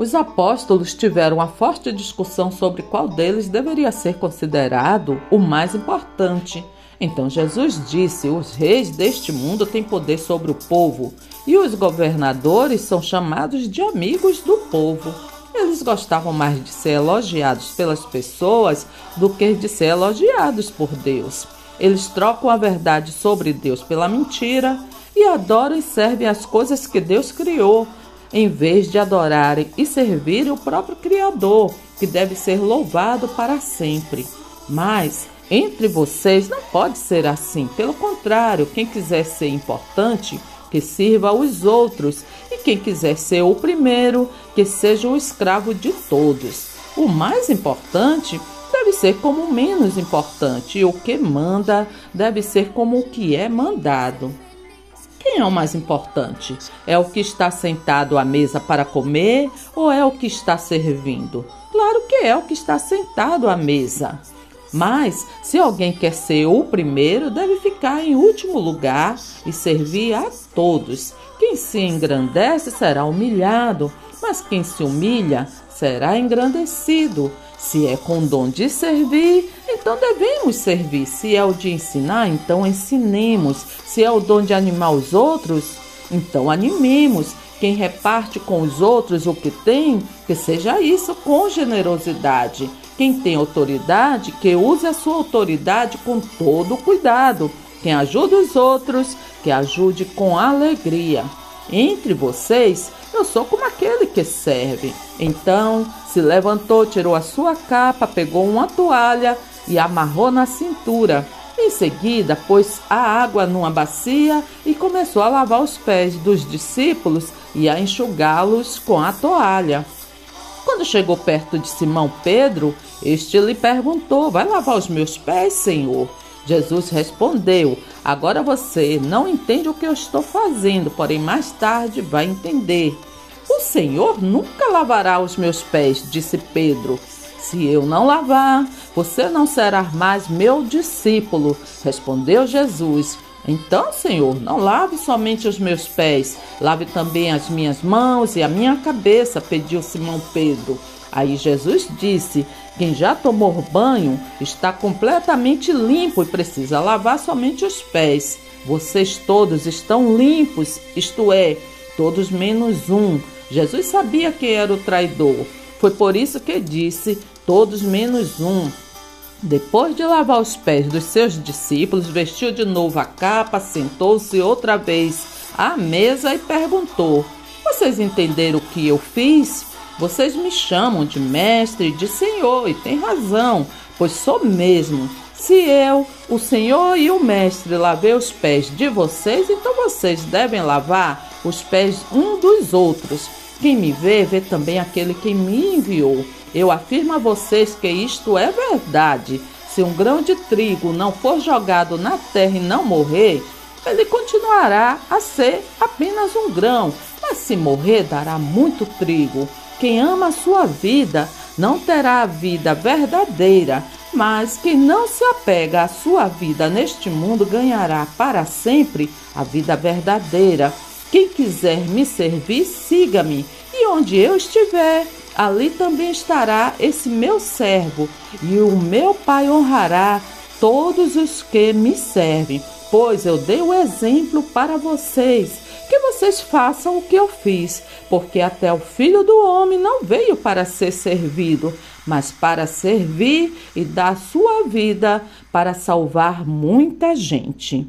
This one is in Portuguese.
Os apóstolos tiveram uma forte discussão sobre qual deles deveria ser considerado o mais importante. Então Jesus disse: Os reis deste mundo têm poder sobre o povo, e os governadores são chamados de amigos do povo. Eles gostavam mais de ser elogiados pelas pessoas do que de ser elogiados por Deus. Eles trocam a verdade sobre Deus pela mentira e adoram e servem as coisas que Deus criou, em vez de adorarem e servirem o próprio Criador, que deve ser louvado para sempre. Mas entre vocês não pode ser assim. Pelo contrário, quem quiser ser importante, que sirva aos outros, e quem quiser ser o primeiro, que seja o escravo de todos. O mais importante deve ser como o menos importante, e o que manda deve ser como o que é mandado. Quem é o mais importante? É o que está sentado à mesa para comer ou é o que está servindo? Claro que é o que está sentado à mesa. Mas, se alguém quer ser o primeiro, deve ficar em último lugar e servir a todos. Quem se engrandece será humilhado, mas quem se humilha será engrandecido. Se é com dom de servir, então devemos servir. Se é o de ensinar, então ensinemos. Se é o dom de animar os outros, então animemos. Quem reparte com os outros o que tem, que seja isso com generosidade. Quem tem autoridade, que use a sua autoridade com todo cuidado. Quem ajuda os outros, que ajude com alegria. Entre vocês, eu sou como aquele que serve. Então se levantou, tirou a sua capa, pegou uma toalha e amarrou na cintura. Em seguida, pôs a água numa bacia e começou a lavar os pés dos discípulos e a enxugá-los com a toalha. Quando chegou perto de Simão Pedro, este lhe perguntou: Vai lavar os meus pés, Senhor? Jesus respondeu: Agora você não entende o que eu estou fazendo, porém mais tarde vai entender. O Senhor nunca lavará os meus pés, disse Pedro. Se eu não lavar, você não será mais meu discípulo, respondeu Jesus. Então, Senhor, não lave somente os meus pés, lave também as minhas mãos e a minha cabeça, pediu Simão Pedro. Aí Jesus disse: Quem já tomou banho está completamente limpo e precisa lavar somente os pés. Vocês todos estão limpos, isto é, todos menos um. Jesus sabia quem era o traidor. Foi por isso que disse: Todos menos um. Depois de lavar os pés dos seus discípulos, vestiu de novo a capa, sentou-se outra vez à mesa e perguntou: Vocês entenderam o que eu fiz? Vocês me chamam de mestre e de senhor, e tem razão, pois sou mesmo. Se eu, o senhor e o mestre lavei os pés de vocês, então vocês devem lavar os pés um dos outros. Quem me vê, vê também aquele que me enviou. Eu afirmo a vocês que isto é verdade. Se um grão de trigo não for jogado na terra e não morrer, ele continuará a ser apenas um grão, mas se morrer, dará muito trigo. Quem ama a sua vida não terá a vida verdadeira, mas quem não se apega à sua vida neste mundo ganhará para sempre a vida verdadeira. Quem quiser me servir, siga-me, e onde eu estiver, ali também estará esse meu servo, e o meu Pai honrará todos os que me servem, pois eu dei o exemplo para vocês que vocês façam o que eu fiz, porque até o filho do homem não veio para ser servido, mas para servir e dar sua vida para salvar muita gente.